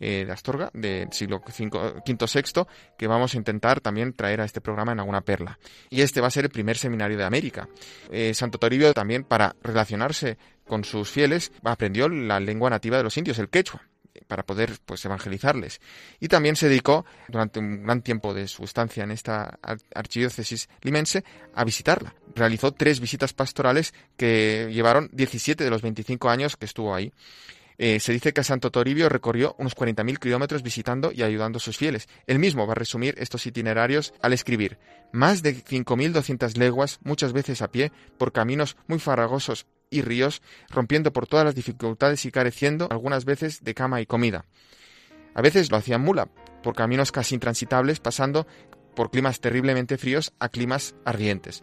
eh, de Astorga del siglo V, VI, que vamos a intentar también traer a este programa en alguna perla. Y este va a ser el primer seminario de América. Eh, Santo Toribio también, para relacionarse con sus fieles, aprendió la lengua nativa de los indios, el quechua para poder pues evangelizarles. Y también se dedicó durante un gran tiempo de su estancia en esta archidiócesis limense a visitarla. Realizó tres visitas pastorales que llevaron 17 de los 25 años que estuvo ahí. Eh, se dice que Santo Toribio recorrió unos 40.000 kilómetros visitando y ayudando a sus fieles. Él mismo va a resumir estos itinerarios al escribir más de 5.200 leguas, muchas veces a pie, por caminos muy farragosos y ríos, rompiendo por todas las dificultades y careciendo algunas veces de cama y comida. A veces lo hacían mula, por caminos casi intransitables, pasando por climas terriblemente fríos a climas ardientes.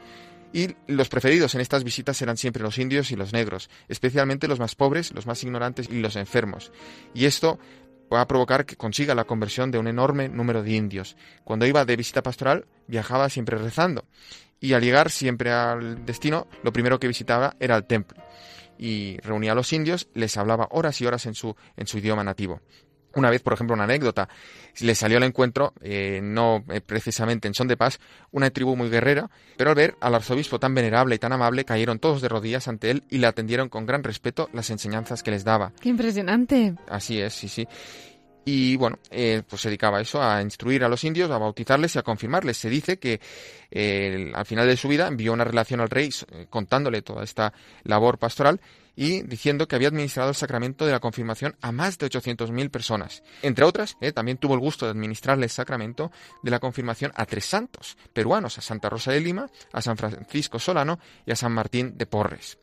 Y los preferidos en estas visitas eran siempre los indios y los negros, especialmente los más pobres, los más ignorantes y los enfermos. Y esto va a provocar que consiga la conversión de un enorme número de indios. Cuando iba de visita pastoral, viajaba siempre rezando. Y al llegar siempre al destino, lo primero que visitaba era el templo. Y reunía a los indios, les hablaba horas y horas en su, en su idioma nativo. Una vez, por ejemplo, una anécdota, le salió al encuentro, eh, no eh, precisamente en son de paz, una tribu muy guerrera, pero al ver al arzobispo tan venerable y tan amable, cayeron todos de rodillas ante él y le atendieron con gran respeto las enseñanzas que les daba. ¡Qué impresionante! Así es, sí, sí. Y bueno, eh, pues se dedicaba a eso, a instruir a los indios, a bautizarles y a confirmarles. Se dice que al final de su vida envió una relación al rey contándole toda esta labor pastoral y diciendo que había administrado el sacramento de la confirmación a más de 800.000 personas. Entre otras, eh, también tuvo el gusto de administrarle el sacramento de la confirmación a tres santos peruanos, a Santa Rosa de Lima, a San Francisco Solano y a San Martín de Porres.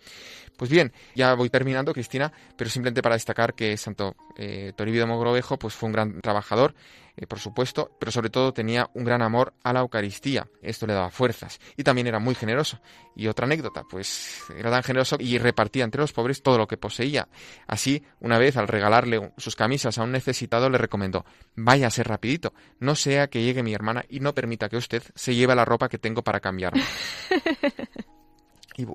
Pues bien, ya voy terminando, Cristina, pero simplemente para destacar que Santo eh, Toribio de Mogrovejo pues fue un gran trabajador, eh, por supuesto, pero sobre todo tenía un gran amor a la Eucaristía. Esto le daba fuerzas. Y también era muy generoso. Y otra anécdota, pues era tan generoso y repartía entre los pobres todo lo que poseía. Así, una vez al regalarle sus camisas a un necesitado, le recomendó, váyase rapidito, no sea que llegue mi hermana y no permita que usted se lleve la ropa que tengo para cambiarla. <laughs>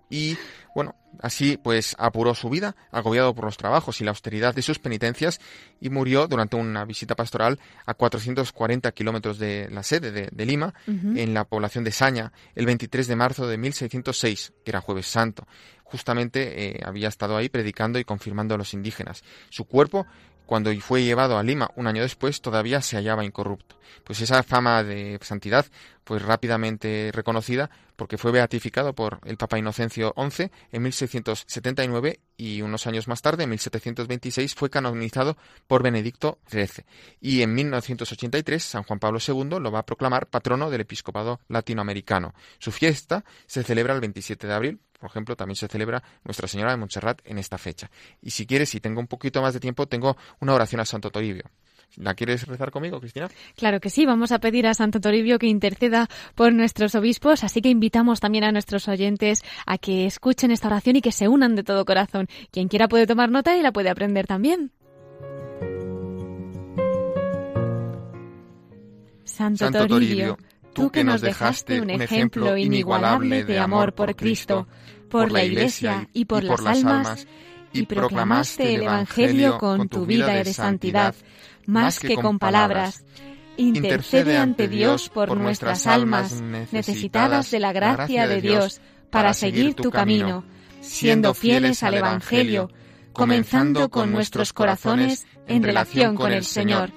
Y, bueno, así pues apuró su vida, agobiado por los trabajos y la austeridad de sus penitencias, y murió durante una visita pastoral a 440 kilómetros de la sede de, Lima, en la población de Saña, el 23 de marzo de 1606, que era Jueves Santo. Justamente eh, había estado ahí predicando y confirmando a los indígenas. Su cuerpo cuando fue llevado a Lima un año después, todavía se hallaba incorrupto. Pues esa fama de santidad fue rápidamente reconocida porque fue beatificado por el Papa Inocencio XI en 1679 y unos años más tarde, en 1726, fue canonizado por Benedicto XIII. Y en 1983, San Juan Pablo II lo va a proclamar patrono del episcopado latinoamericano. Su fiesta se celebra el 27 de abril, por ejemplo, también se celebra Nuestra Señora de Montserrat en esta fecha. Y si quieres, si tengo un poquito más de tiempo, tengo una oración a Santo Toribio. ¿La quieres rezar conmigo, Cristina? Claro que sí, vamos a pedir a Santo Toribio que interceda por nuestros obispos, así que invitamos también a nuestros oyentes a que escuchen esta oración y que se unan de todo corazón. Quien quiera puede tomar nota y la puede aprender también. Santo, Toribio tú que nos dejaste un ejemplo inigualable de amor por Cristo, por la Iglesia y por las almas, y proclamaste el Evangelio con tu vida de santidad, más que con palabras. Intercede ante Dios por nuestras almas necesitadas de la gracia de Dios para seguir tu camino, siendo fieles al Evangelio, comenzando con nuestros corazones en relación con el Señor,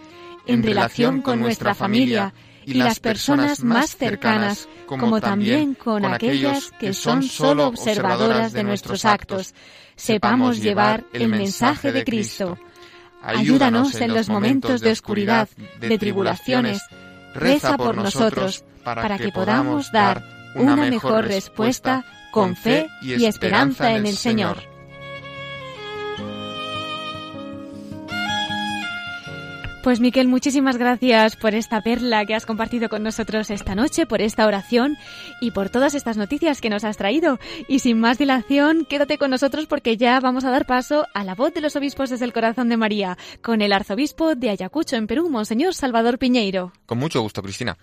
en relación con nuestra familia y las personas más cercanas, como también con aquellas que son solo observadoras de nuestros actos, sepamos llevar el mensaje de Cristo. Ayúdanos en los momentos de oscuridad, de tribulaciones. Reza por nosotros para que podamos dar una mejor respuesta con fe y esperanza en el Señor. Pues Miquel, muchísimas gracias por esta perla que has compartido con nosotros esta noche, por esta oración y por todas estas noticias que nos has traído. Y sin más dilación, quédate con nosotros porque ya vamos a dar paso a la voz de los obispos desde el corazón de María, con el arzobispo de Ayacucho en Perú, Monseñor Salvador Piñeiro. Con mucho gusto, Cristina.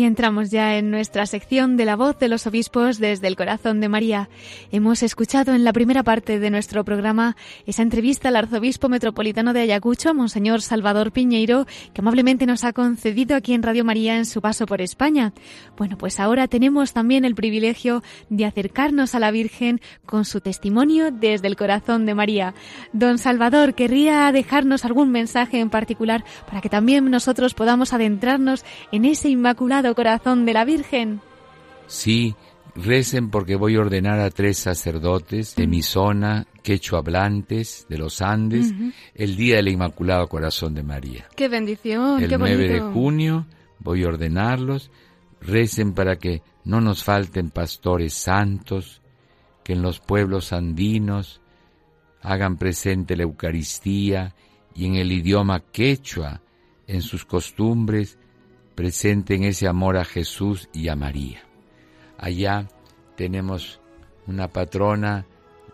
Y entramos ya en nuestra sección de la voz de los obispos desde el corazón de María. Hemos escuchado en la primera parte de nuestro programa esa entrevista al arzobispo metropolitano de Ayacucho, Monseñor Salvador Piñeiro, que amablemente nos ha concedido aquí en Radio María en su paso por España. Bueno, pues ahora tenemos también el privilegio de acercarnos a la Virgen con su testimonio desde el corazón de María. Don Salvador, ¿querría dejarnos algún mensaje en particular para que también nosotros podamos adentrarnos en ese inmaculado corazón de la Virgen. Sí, Recen porque voy a ordenar a tres sacerdotes de mi zona, quechua hablantes de los Andes, el día del Inmaculado Corazón de María. ¡Qué bendición! El 9 de junio voy a ordenarlos. Recen para que no nos falten pastores santos, que en los pueblos andinos hagan presente la Eucaristía y en el idioma quechua, en sus costumbres, presenten ese amor a Jesús y a María. Allá tenemos una patrona,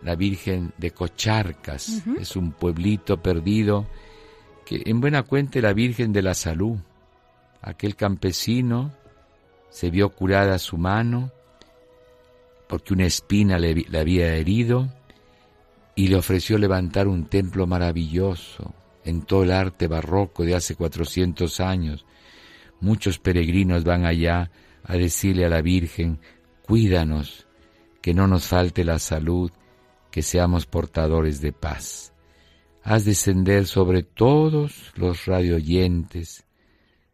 la Virgen de Cocharcas, es un pueblito perdido que en buena cuenta la Virgen de la Salud. Aquel campesino se vio curada su mano porque una espina le, le había herido y le ofreció levantar un templo maravilloso en todo el arte barroco de hace 400 años. Muchos peregrinos van allá a decirle a la Virgen, Cuídanos, que no nos falte la salud, que seamos portadores de paz. Haz descender sobre todos los radioyentes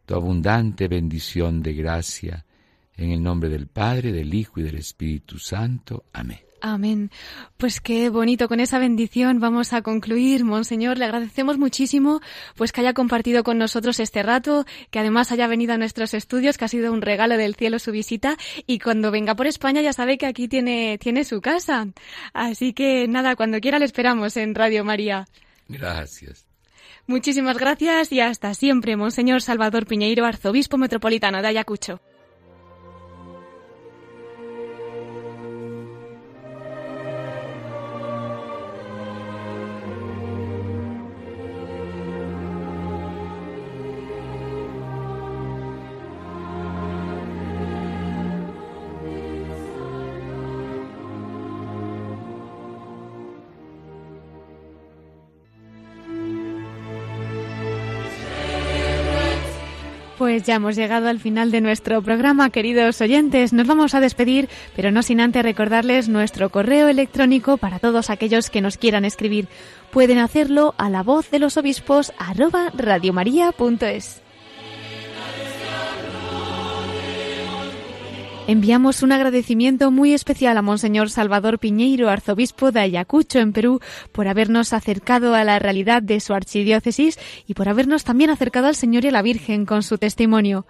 tu abundante bendición de gracia, en el nombre del Padre, del Hijo y del Espíritu Santo. Amén. Amén. Pues qué bonito, con esa bendición vamos a concluir, Monseñor. Le agradecemos muchísimo pues que haya compartido con nosotros este rato, que además haya venido a nuestros estudios, que ha sido un regalo del cielo su visita y cuando venga por España ya sabe que aquí tiene, tiene su casa. Así que nada, cuando quiera le esperamos en Radio María. Gracias. Muchísimas gracias y hasta siempre, Monseñor Salvador Piñeiro, arzobispo metropolitano de Ayacucho. Ya hemos llegado al final de nuestro programa, queridos oyentes. Nos vamos a despedir, pero no sin antes recordarles nuestro correo electrónico para todos aquellos que nos quieran escribir. Pueden hacerlo a la voz de los obispos arroba radiomaria.es. Enviamos un agradecimiento muy especial a Monseñor Salvador Piñeiro, arzobispo de Ayacucho, en Perú, por habernos acercado a la realidad de su archidiócesis y por habernos también acercado al Señor y a la Virgen con su testimonio.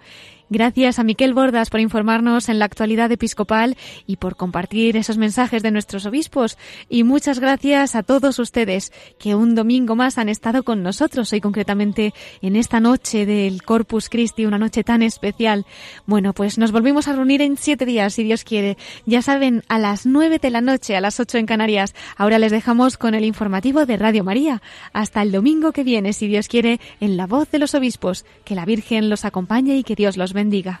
Gracias a Miquel Bordas por informarnos en la actualidad episcopal y por compartir esos mensajes de nuestros obispos. Y muchas gracias a todos ustedes que un domingo más han estado con nosotros, hoy concretamente en esta noche del Corpus Christi, una noche tan especial. Bueno, pues nos volvemos a reunir en siete días, si Dios quiere. Ya saben, a las nueve de la noche, a las ocho en Canarias. Ahora les dejamos con el informativo de Radio María. Hasta el domingo que viene, si Dios quiere, en la voz de los obispos. Que la Virgen los acompañe y que Dios los bendiga bendiga.